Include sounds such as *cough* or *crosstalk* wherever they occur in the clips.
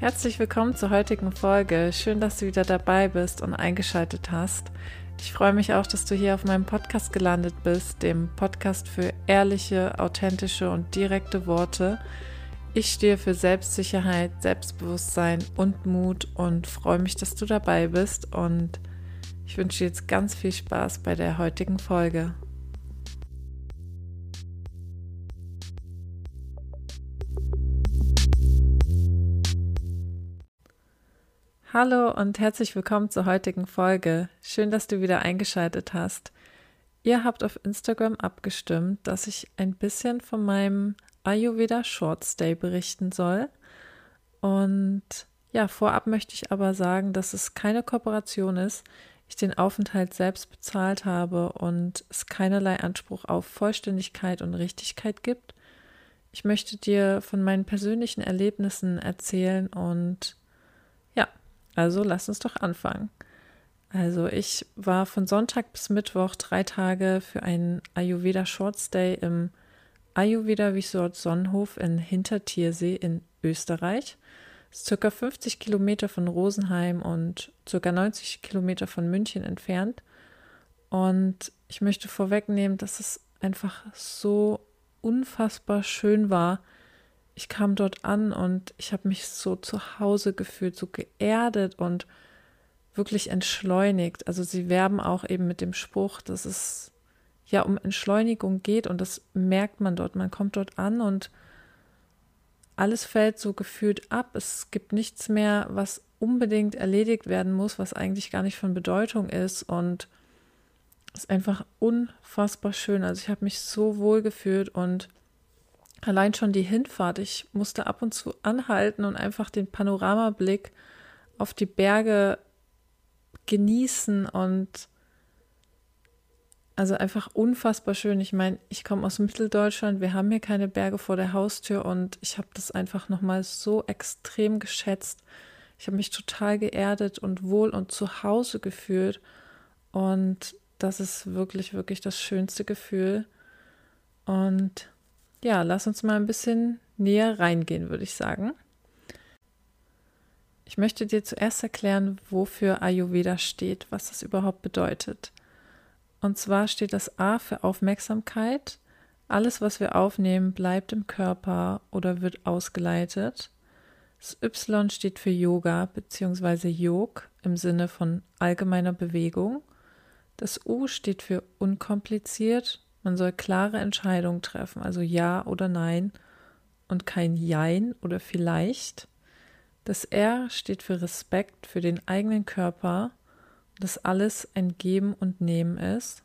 Herzlich willkommen zur heutigen Folge. Schön, dass du wieder dabei bist und eingeschaltet hast. Ich freue mich auch, dass du hier auf meinem Podcast gelandet bist, dem Podcast für ehrliche, authentische und direkte Worte. Ich stehe für Selbstsicherheit, Selbstbewusstsein und Mut und freue mich, dass du dabei bist und ich wünsche dir jetzt ganz viel Spaß bei der heutigen Folge. Hallo und herzlich willkommen zur heutigen Folge. Schön, dass du wieder eingeschaltet hast. Ihr habt auf Instagram abgestimmt, dass ich ein bisschen von meinem Ayurveda Short Stay berichten soll. Und ja, vorab möchte ich aber sagen, dass es keine Kooperation ist, ich den Aufenthalt selbst bezahlt habe und es keinerlei Anspruch auf Vollständigkeit und Richtigkeit gibt. Ich möchte dir von meinen persönlichen Erlebnissen erzählen und also lass uns doch anfangen. Also ich war von Sonntag bis Mittwoch drei Tage für einen Ayurveda Short Stay im Ayurveda Resort Sonnenhof in Hintertiersee in Österreich. Das ist circa 50 Kilometer von Rosenheim und circa 90 Kilometer von München entfernt. Und ich möchte vorwegnehmen, dass es einfach so unfassbar schön war, ich kam dort an und ich habe mich so zu Hause gefühlt, so geerdet und wirklich entschleunigt. Also sie werben auch eben mit dem Spruch, dass es ja um Entschleunigung geht und das merkt man dort. Man kommt dort an und alles fällt so gefühlt ab. Es gibt nichts mehr, was unbedingt erledigt werden muss, was eigentlich gar nicht von Bedeutung ist und ist einfach unfassbar schön. Also ich habe mich so wohl gefühlt und allein schon die Hinfahrt, ich musste ab und zu anhalten und einfach den Panoramablick auf die Berge genießen und also einfach unfassbar schön. Ich meine, ich komme aus Mitteldeutschland, wir haben hier keine Berge vor der Haustür und ich habe das einfach nochmal so extrem geschätzt. Ich habe mich total geerdet und wohl und zu Hause gefühlt und das ist wirklich, wirklich das schönste Gefühl. Und ja, lass uns mal ein bisschen näher reingehen, würde ich sagen. Ich möchte dir zuerst erklären, wofür Ayurveda steht, was das überhaupt bedeutet. Und zwar steht das A für Aufmerksamkeit. Alles, was wir aufnehmen, bleibt im Körper oder wird ausgeleitet. Das Y steht für Yoga bzw. Yog im Sinne von allgemeiner Bewegung. Das U steht für unkompliziert man soll klare Entscheidungen treffen, also Ja oder Nein und kein Jein oder vielleicht. Das R steht für Respekt für den eigenen Körper, dass alles ein Geben und Nehmen ist.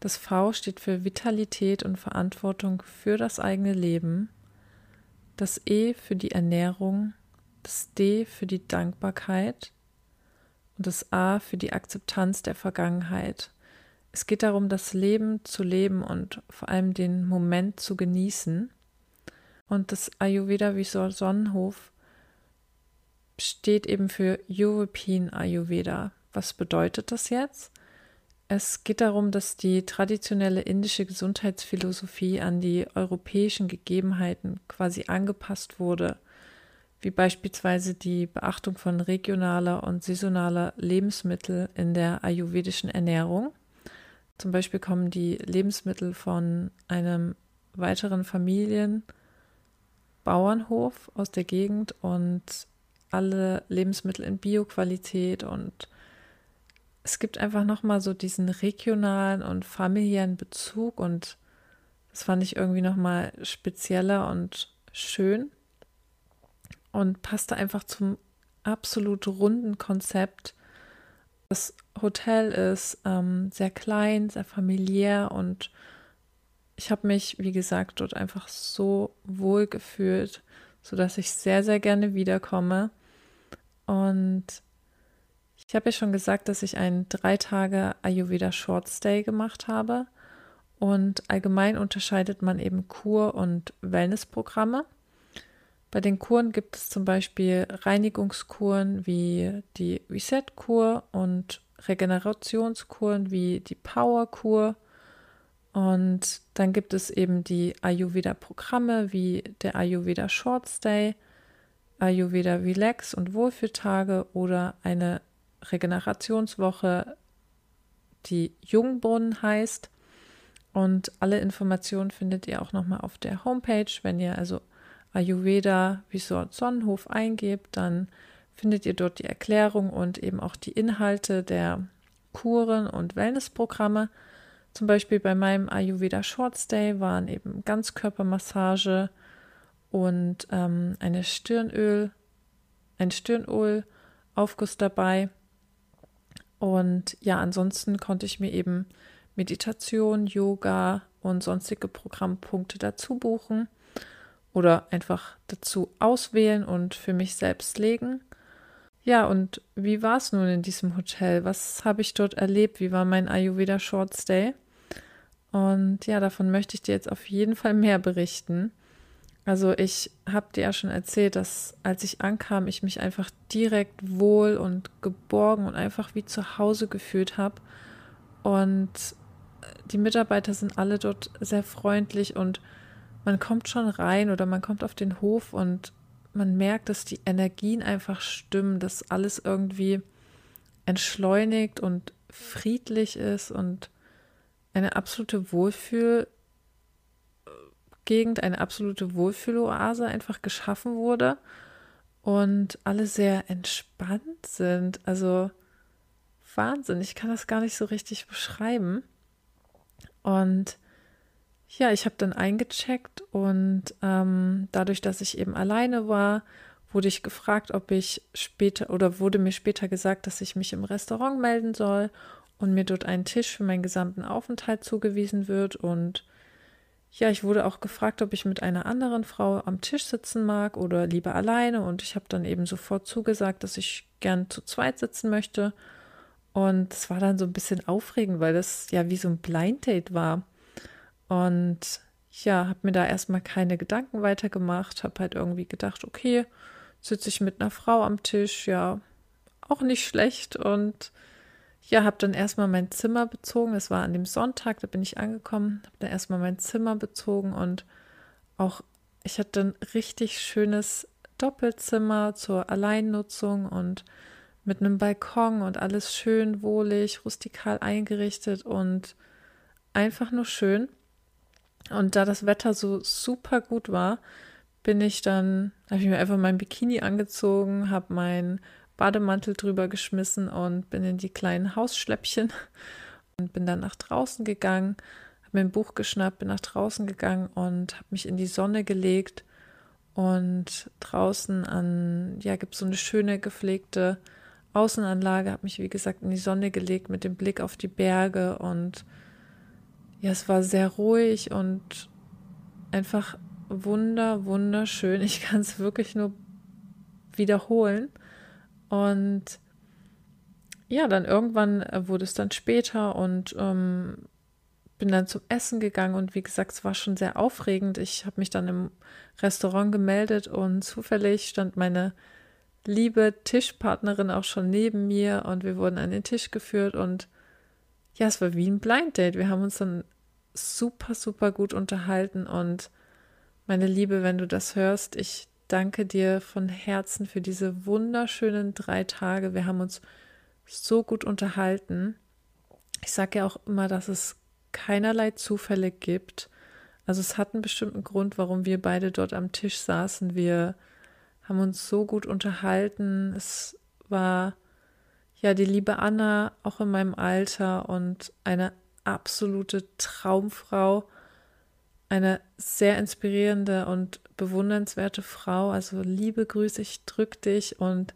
Das V steht für Vitalität und Verantwortung für das eigene Leben. Das E für die Ernährung, das D für die Dankbarkeit und das A für die Akzeptanz der Vergangenheit. Es geht darum, das Leben zu leben und vor allem den Moment zu genießen. Und das Ayurveda Resort Sonnenhof steht eben für European Ayurveda. Was bedeutet das jetzt? Es geht darum, dass die traditionelle indische Gesundheitsphilosophie an die europäischen Gegebenheiten quasi angepasst wurde, wie beispielsweise die Beachtung von regionaler und saisonaler Lebensmittel in der ayurvedischen Ernährung. Zum Beispiel kommen die Lebensmittel von einem weiteren Familienbauernhof aus der Gegend und alle Lebensmittel in Bioqualität und es gibt einfach nochmal so diesen regionalen und familiären Bezug und das fand ich irgendwie nochmal spezieller und schön und passte einfach zum absolut runden Konzept das Hotel ist ähm, sehr klein, sehr familiär und ich habe mich, wie gesagt, dort einfach so wohl gefühlt, sodass ich sehr, sehr gerne wiederkomme. Und ich habe ja schon gesagt, dass ich einen drei Tage Ayurveda Short Stay gemacht habe. Und allgemein unterscheidet man eben Kur- und Wellnessprogramme. Bei den Kuren gibt es zum Beispiel Reinigungskuren wie die Reset-Kur und Regenerationskuren wie die Power-Kur. Und dann gibt es eben die Ayurveda-Programme wie der Ayurveda Short Stay. Ayurveda Relax und Wohlfühltage oder eine Regenerationswoche, die Jungbrunnen heißt. Und alle Informationen findet ihr auch nochmal auf der Homepage. Wenn ihr also Ayurveda Resort Sonnenhof eingebt, dann findet ihr dort die Erklärung und eben auch die Inhalte der Kuren und Wellnessprogramme. Zum Beispiel bei meinem Ayurveda Short Stay waren eben Ganzkörpermassage und ähm, eine Stirnöl, ein Stirnöl-Aufguss dabei. Und ja, ansonsten konnte ich mir eben Meditation, Yoga und sonstige Programmpunkte dazu buchen oder einfach dazu auswählen und für mich selbst legen. Ja, und wie war es nun in diesem Hotel? Was habe ich dort erlebt? Wie war mein Ayurveda Short Stay? Und ja, davon möchte ich dir jetzt auf jeden Fall mehr berichten. Also ich habe dir ja schon erzählt, dass als ich ankam, ich mich einfach direkt wohl und geborgen und einfach wie zu Hause gefühlt habe. Und die Mitarbeiter sind alle dort sehr freundlich und man kommt schon rein oder man kommt auf den Hof und man merkt, dass die Energien einfach stimmen, dass alles irgendwie entschleunigt und friedlich ist und eine absolute Wohlfühlgegend, eine absolute Wohlfühloase einfach geschaffen wurde und alle sehr entspannt sind. Also Wahnsinn, ich kann das gar nicht so richtig beschreiben. Und ja, ich habe dann eingecheckt und ähm, dadurch, dass ich eben alleine war, wurde ich gefragt, ob ich später oder wurde mir später gesagt, dass ich mich im Restaurant melden soll und mir dort ein Tisch für meinen gesamten Aufenthalt zugewiesen wird. Und ja, ich wurde auch gefragt, ob ich mit einer anderen Frau am Tisch sitzen mag oder lieber alleine. Und ich habe dann eben sofort zugesagt, dass ich gern zu zweit sitzen möchte. Und es war dann so ein bisschen aufregend, weil das ja wie so ein Blind Date war. Und ja, habe mir da erstmal keine Gedanken weitergemacht, habe halt irgendwie gedacht, okay, sitze ich mit einer Frau am Tisch, ja, auch nicht schlecht. Und ja, habe dann erstmal mein Zimmer bezogen. Es war an dem Sonntag, da bin ich angekommen, habe dann erstmal mein Zimmer bezogen und auch ich hatte ein richtig schönes Doppelzimmer zur Alleinnutzung und mit einem Balkon und alles schön wohlig, rustikal eingerichtet und einfach nur schön. Und da das Wetter so super gut war, bin ich dann, habe ich mir einfach mein Bikini angezogen, habe mein Bademantel drüber geschmissen und bin in die kleinen Hausschläppchen *laughs* und bin dann nach draußen gegangen, habe mir ein Buch geschnappt, bin nach draußen gegangen und habe mich in die Sonne gelegt. Und draußen an, ja, gibt es so eine schöne gepflegte Außenanlage, habe mich, wie gesagt, in die Sonne gelegt mit dem Blick auf die Berge und ja, es war sehr ruhig und einfach wunder, wunderschön. Ich kann es wirklich nur wiederholen. Und ja, dann irgendwann wurde es dann später und ähm, bin dann zum Essen gegangen und wie gesagt, es war schon sehr aufregend. Ich habe mich dann im Restaurant gemeldet und zufällig stand meine liebe Tischpartnerin auch schon neben mir und wir wurden an den Tisch geführt und ja, es war wie ein Blind Date. Wir haben uns dann super, super gut unterhalten und meine Liebe, wenn du das hörst, ich danke dir von Herzen für diese wunderschönen drei Tage. Wir haben uns so gut unterhalten. Ich sage ja auch immer, dass es keinerlei Zufälle gibt. Also es hat einen bestimmten Grund, warum wir beide dort am Tisch saßen. Wir haben uns so gut unterhalten. Es war ja die liebe Anna auch in meinem Alter und eine absolute Traumfrau eine sehr inspirierende und bewundernswerte Frau. Also liebe Grüße, ich drück dich und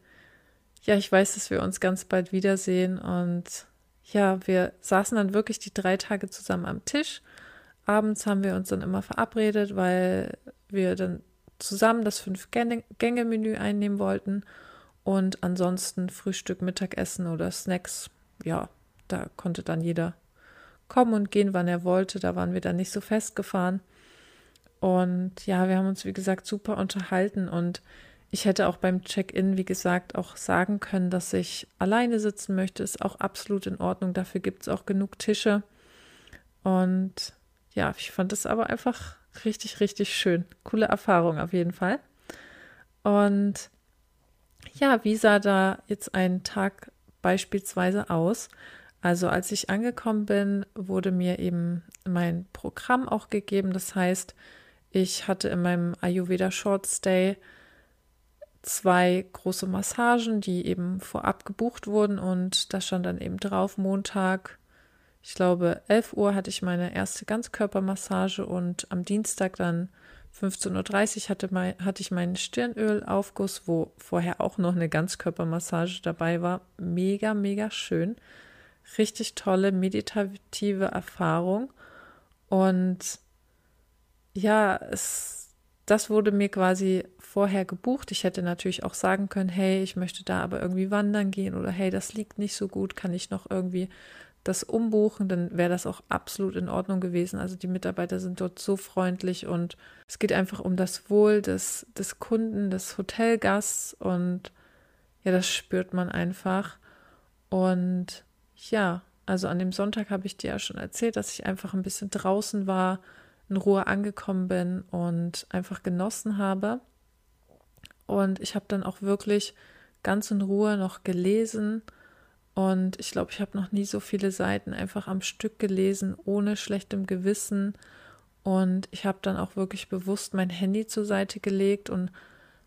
ja, ich weiß, dass wir uns ganz bald wiedersehen und ja, wir saßen dann wirklich die drei Tage zusammen am Tisch. Abends haben wir uns dann immer verabredet, weil wir dann zusammen das Fünf-Gänge-Menü einnehmen wollten und ansonsten Frühstück, Mittagessen oder Snacks. Ja, da konnte dann jeder kommen und gehen, wann er wollte. Da waren wir dann nicht so festgefahren. Und ja, wir haben uns, wie gesagt, super unterhalten. Und ich hätte auch beim Check-in, wie gesagt, auch sagen können, dass ich alleine sitzen möchte. Ist auch absolut in Ordnung. Dafür gibt es auch genug Tische. Und ja, ich fand es aber einfach richtig, richtig schön. Coole Erfahrung auf jeden Fall. Und ja, wie sah da jetzt ein Tag beispielsweise aus? Also als ich angekommen bin, wurde mir eben mein Programm auch gegeben. Das heißt, ich hatte in meinem Ayurveda Short Stay zwei große Massagen, die eben vorab gebucht wurden und da stand dann eben drauf Montag, ich glaube 11 Uhr hatte ich meine erste Ganzkörpermassage und am Dienstag dann 15.30 Uhr hatte, mein, hatte ich meinen Stirnölaufguss, wo vorher auch noch eine Ganzkörpermassage dabei war. Mega, mega schön. Richtig tolle meditative Erfahrung. Und ja, es, das wurde mir quasi vorher gebucht. Ich hätte natürlich auch sagen können, hey, ich möchte da aber irgendwie wandern gehen oder hey, das liegt nicht so gut, kann ich noch irgendwie das umbuchen, dann wäre das auch absolut in Ordnung gewesen. Also die Mitarbeiter sind dort so freundlich und es geht einfach um das Wohl des, des Kunden, des Hotelgasts und ja, das spürt man einfach. Und ja, also an dem Sonntag habe ich dir ja schon erzählt, dass ich einfach ein bisschen draußen war, in Ruhe angekommen bin und einfach genossen habe. Und ich habe dann auch wirklich ganz in Ruhe noch gelesen und ich glaube, ich habe noch nie so viele Seiten einfach am Stück gelesen, ohne schlechtem Gewissen. Und ich habe dann auch wirklich bewusst mein Handy zur Seite gelegt und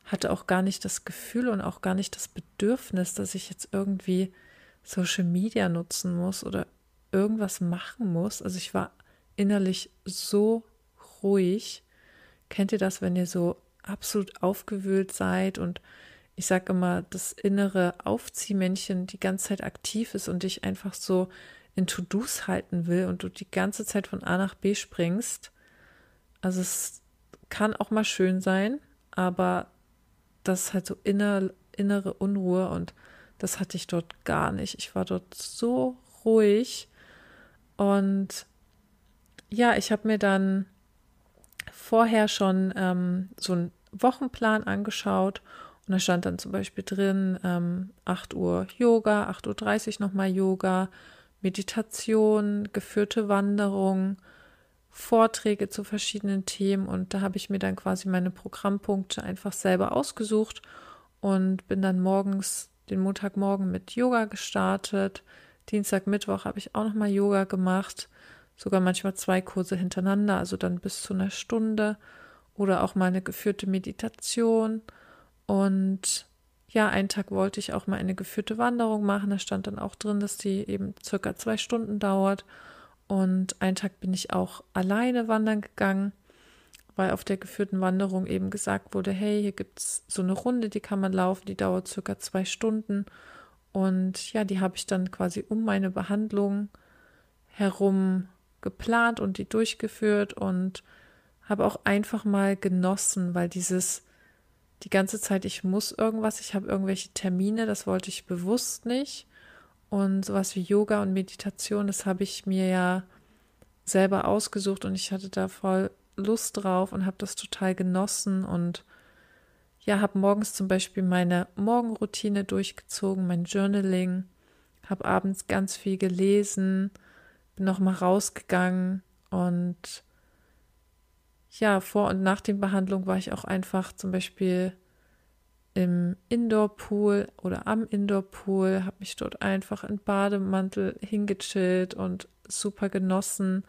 hatte auch gar nicht das Gefühl und auch gar nicht das Bedürfnis, dass ich jetzt irgendwie Social Media nutzen muss oder irgendwas machen muss. Also ich war innerlich so ruhig. Kennt ihr das, wenn ihr so absolut aufgewühlt seid und ich sage immer, das innere Aufziehmännchen die ganze Zeit aktiv ist und dich einfach so in To-Dos halten will und du die ganze Zeit von A nach B springst. Also es kann auch mal schön sein, aber das ist halt so inner, innere Unruhe und das hatte ich dort gar nicht. Ich war dort so ruhig und ja, ich habe mir dann vorher schon ähm, so einen Wochenplan angeschaut und da stand dann zum Beispiel drin, ähm, 8 Uhr Yoga, 8.30 Uhr nochmal Yoga, Meditation, geführte Wanderung, Vorträge zu verschiedenen Themen. Und da habe ich mir dann quasi meine Programmpunkte einfach selber ausgesucht und bin dann morgens, den Montagmorgen mit Yoga gestartet. Dienstag, Mittwoch habe ich auch nochmal Yoga gemacht. Sogar manchmal zwei Kurse hintereinander, also dann bis zu einer Stunde. Oder auch mal eine geführte Meditation. Und ja, einen Tag wollte ich auch mal eine geführte Wanderung machen. Da stand dann auch drin, dass die eben circa zwei Stunden dauert. Und einen Tag bin ich auch alleine wandern gegangen, weil auf der geführten Wanderung eben gesagt wurde, hey, hier gibt es so eine Runde, die kann man laufen, die dauert circa zwei Stunden. Und ja, die habe ich dann quasi um meine Behandlung herum geplant und die durchgeführt und habe auch einfach mal genossen, weil dieses die ganze Zeit, ich muss irgendwas, ich habe irgendwelche Termine, das wollte ich bewusst nicht. Und sowas wie Yoga und Meditation, das habe ich mir ja selber ausgesucht und ich hatte da voll Lust drauf und habe das total genossen und ja, habe morgens zum Beispiel meine Morgenroutine durchgezogen, mein Journaling, habe abends ganz viel gelesen, bin nochmal rausgegangen und ja, vor und nach der Behandlung war ich auch einfach zum Beispiel im Indoor-Pool oder am Indoor-Pool, habe mich dort einfach in Bademantel hingechillt und super genossen,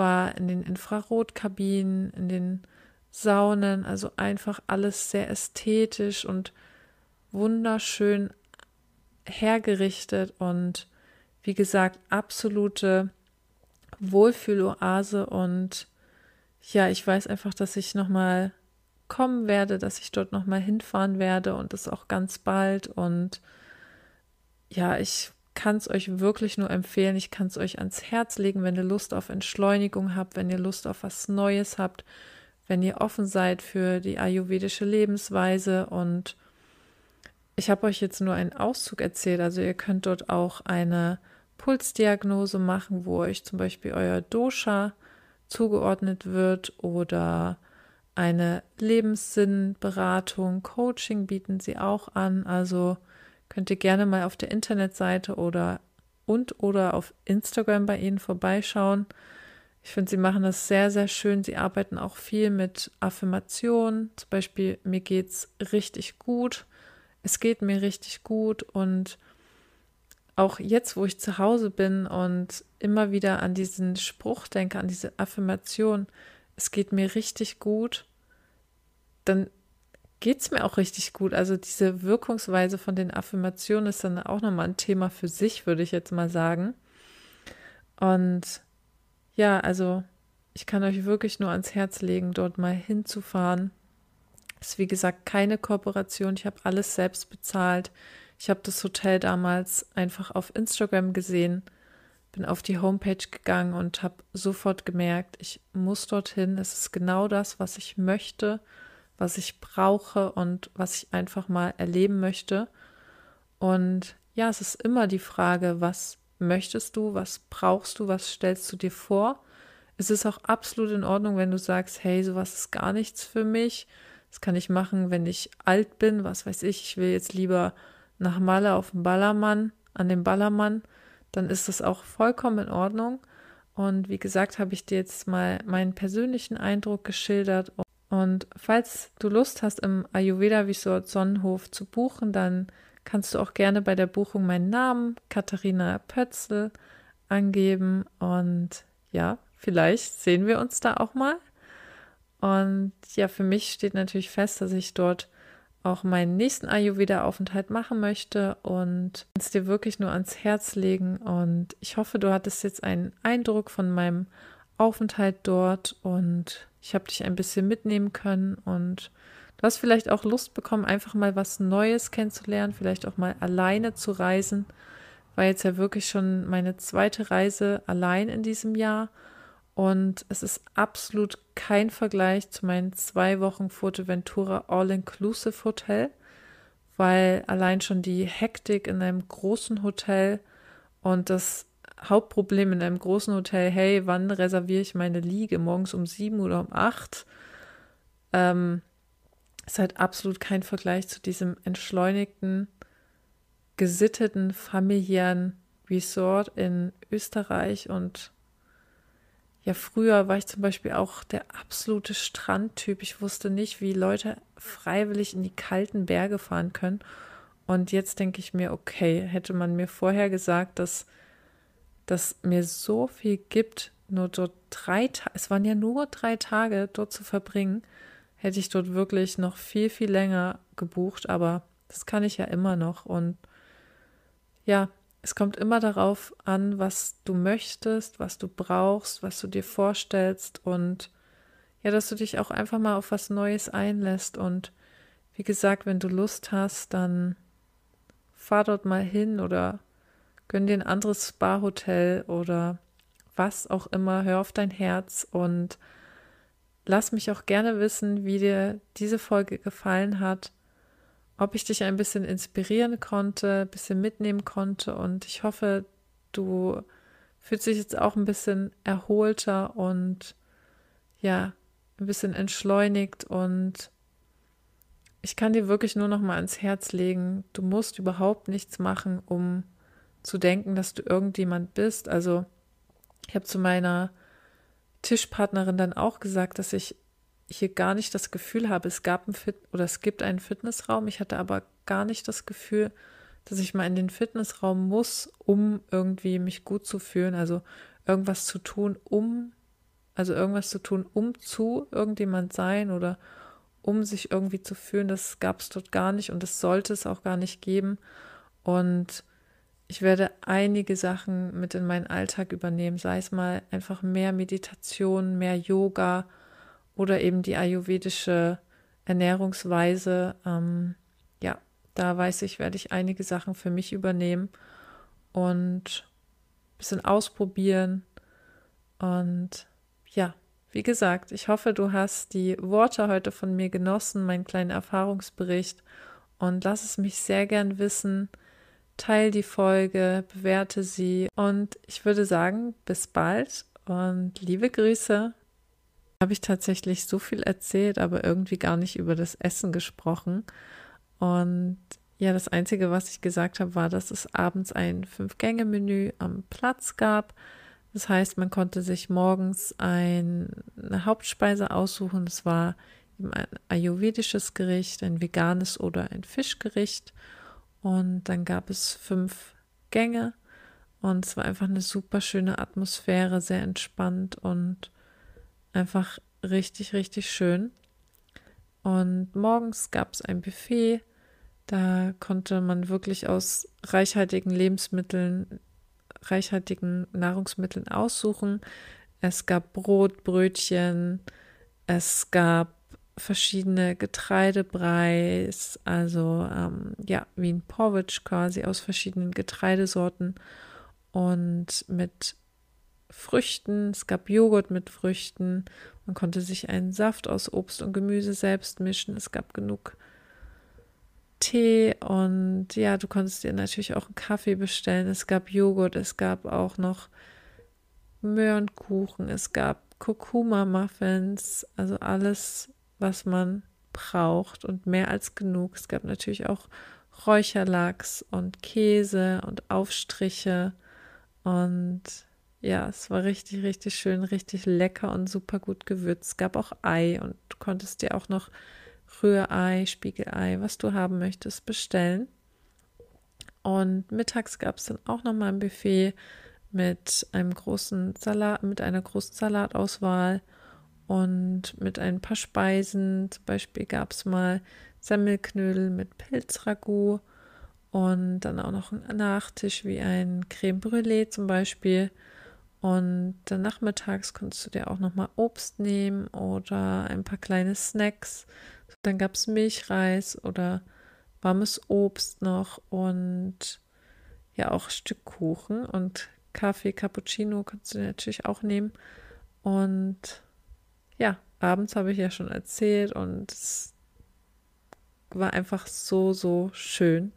war in den Infrarotkabinen, in den Saunen, also einfach alles sehr ästhetisch und wunderschön hergerichtet und wie gesagt, absolute Wohlfühloase und ja, ich weiß einfach, dass ich nochmal kommen werde, dass ich dort nochmal hinfahren werde und das auch ganz bald. Und ja, ich kann es euch wirklich nur empfehlen. Ich kann es euch ans Herz legen, wenn ihr Lust auf Entschleunigung habt, wenn ihr Lust auf was Neues habt, wenn ihr offen seid für die ayurvedische Lebensweise. Und ich habe euch jetzt nur einen Auszug erzählt. Also ihr könnt dort auch eine Pulsdiagnose machen, wo euch zum Beispiel euer Dosha zugeordnet wird oder eine Lebenssinnberatung, Coaching bieten sie auch an. Also könnt ihr gerne mal auf der Internetseite oder und oder auf Instagram bei ihnen vorbeischauen. Ich finde, sie machen das sehr, sehr schön. Sie arbeiten auch viel mit Affirmationen. Zum Beispiel, mir geht's richtig gut. Es geht mir richtig gut. Und auch jetzt, wo ich zu Hause bin und immer wieder an diesen Spruch denke, an diese Affirmation, es geht mir richtig gut, dann geht es mir auch richtig gut. Also diese Wirkungsweise von den Affirmationen ist dann auch nochmal ein Thema für sich, würde ich jetzt mal sagen. Und ja, also ich kann euch wirklich nur ans Herz legen, dort mal hinzufahren. Es ist wie gesagt keine Kooperation. Ich habe alles selbst bezahlt. Ich habe das Hotel damals einfach auf Instagram gesehen, bin auf die Homepage gegangen und habe sofort gemerkt, ich muss dorthin. Es ist genau das, was ich möchte, was ich brauche und was ich einfach mal erleben möchte. Und ja, es ist immer die Frage, was möchtest du, was brauchst du, was stellst du dir vor. Es ist auch absolut in Ordnung, wenn du sagst, hey, sowas ist gar nichts für mich. Das kann ich machen, wenn ich alt bin, was weiß ich, ich will jetzt lieber nach Malle auf den Ballermann, an den Ballermann, dann ist das auch vollkommen in Ordnung. Und wie gesagt, habe ich dir jetzt mal meinen persönlichen Eindruck geschildert. Und falls du Lust hast, im Ayurveda Resort Sonnenhof zu buchen, dann kannst du auch gerne bei der Buchung meinen Namen, Katharina Pötzl, angeben. Und ja, vielleicht sehen wir uns da auch mal. Und ja, für mich steht natürlich fest, dass ich dort auch meinen nächsten Ayurveda-Aufenthalt machen möchte und es dir wirklich nur ans Herz legen. Und ich hoffe, du hattest jetzt einen Eindruck von meinem Aufenthalt dort und ich habe dich ein bisschen mitnehmen können und Du hast vielleicht auch Lust bekommen, einfach mal was Neues kennenzulernen, vielleicht auch mal alleine zu reisen. War jetzt ja wirklich schon meine zweite Reise allein in diesem Jahr. Und es ist absolut kein Vergleich zu meinen zwei Wochen Fuerteventura All-Inclusive Hotel, weil allein schon die Hektik in einem großen Hotel und das Hauptproblem in einem großen Hotel, hey, wann reserviere ich meine Liege? Morgens um sieben oder um acht? Ähm, ist halt absolut kein Vergleich zu diesem entschleunigten, gesitteten, familiären Resort in Österreich. Und ja, früher war ich zum Beispiel auch der absolute Strandtyp. Ich wusste nicht, wie Leute freiwillig in die kalten Berge fahren können. Und jetzt denke ich mir, okay, hätte man mir vorher gesagt, dass das mir so viel gibt, nur dort drei Tage, es waren ja nur drei Tage dort zu verbringen, hätte ich dort wirklich noch viel, viel länger gebucht, aber das kann ich ja immer noch. Und ja, es kommt immer darauf an, was du möchtest, was du brauchst, was du dir vorstellst und ja, dass du dich auch einfach mal auf was Neues einlässt. Und wie gesagt, wenn du Lust hast, dann fahr dort mal hin oder gönn dir ein anderes Spa-Hotel oder was auch immer, hör auf dein Herz und Lass mich auch gerne wissen, wie dir diese Folge gefallen hat, ob ich dich ein bisschen inspirieren konnte, ein bisschen mitnehmen konnte und ich hoffe, du fühlst dich jetzt auch ein bisschen erholter und ja, ein bisschen entschleunigt und ich kann dir wirklich nur noch mal ans Herz legen, du musst überhaupt nichts machen, um zu denken, dass du irgendjemand bist. Also ich habe zu meiner Tischpartnerin dann auch gesagt, dass ich hier gar nicht das Gefühl habe, es gab ein Fit oder es gibt einen Fitnessraum. Ich hatte aber gar nicht das Gefühl, dass ich mal in den Fitnessraum muss, um irgendwie mich gut zu fühlen. Also irgendwas zu tun, um, also irgendwas zu tun, um zu irgendjemand sein oder um sich irgendwie zu fühlen. Das gab es dort gar nicht und das sollte es auch gar nicht geben. Und ich werde einige Sachen mit in meinen Alltag übernehmen, sei es mal einfach mehr Meditation, mehr Yoga oder eben die ayurvedische Ernährungsweise. Ähm, ja, da weiß ich, werde ich einige Sachen für mich übernehmen und ein bisschen ausprobieren. Und ja, wie gesagt, ich hoffe, du hast die Worte heute von mir genossen, meinen kleinen Erfahrungsbericht und lass es mich sehr gern wissen teile die Folge, bewerte sie und ich würde sagen, bis bald und liebe Grüße. Habe ich tatsächlich so viel erzählt, aber irgendwie gar nicht über das Essen gesprochen. Und ja, das Einzige, was ich gesagt habe, war, dass es abends ein Fünf-Gänge-Menü am Platz gab Das heißt, man konnte sich morgens ein, eine Hauptspeise aussuchen. Das war eben ein ayurvedisches Gericht, ein veganes oder ein Fischgericht. Und dann gab es fünf Gänge. Und es war einfach eine super schöne Atmosphäre, sehr entspannt und einfach richtig, richtig schön. Und morgens gab es ein Buffet. Da konnte man wirklich aus reichhaltigen Lebensmitteln, reichhaltigen Nahrungsmitteln aussuchen. Es gab Brot, Brötchen, es gab verschiedene Getreidebreis, also ähm, ja, wie ein Porridge quasi aus verschiedenen Getreidesorten und mit Früchten. Es gab Joghurt mit Früchten. Man konnte sich einen Saft aus Obst und Gemüse selbst mischen. Es gab genug Tee und ja, du konntest dir natürlich auch einen Kaffee bestellen. Es gab Joghurt, es gab auch noch Möhrenkuchen, es gab Kurkuma-Muffins, also alles, was man braucht und mehr als genug. Es gab natürlich auch Räucherlachs und Käse und Aufstriche und ja, es war richtig, richtig schön, richtig lecker und super gut gewürzt. Es gab auch Ei und du konntest dir auch noch Rührei, Spiegelei, was du haben möchtest, bestellen. Und mittags gab es dann auch noch mal ein Buffet mit einem großen Salat, mit einer großen Salatauswahl und mit ein paar Speisen. Zum Beispiel gab es mal Semmelknödel mit Pilzragout und dann auch noch ein Nachtisch wie ein Creme Brûlée zum Beispiel. Und dann nachmittags konntest du dir auch nochmal Obst nehmen oder ein paar kleine Snacks. Dann gab es Milchreis oder warmes Obst noch und ja auch Stück Kuchen und Kaffee, Cappuccino kannst du natürlich auch nehmen. Und ja, abends habe ich ja schon erzählt und es war einfach so, so schön.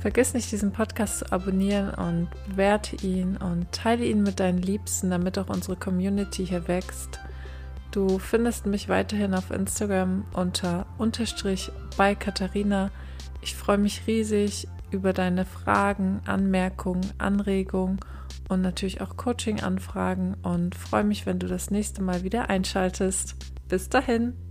Vergiss nicht, diesen Podcast zu abonnieren und bewerte ihn und teile ihn mit deinen Liebsten, damit auch unsere Community hier wächst. Du findest mich weiterhin auf Instagram unter unterstrich bei Katharina. Ich freue mich riesig über deine Fragen, Anmerkungen, Anregungen und natürlich auch Coaching-Anfragen und freue mich, wenn du das nächste Mal wieder einschaltest. Bis dahin!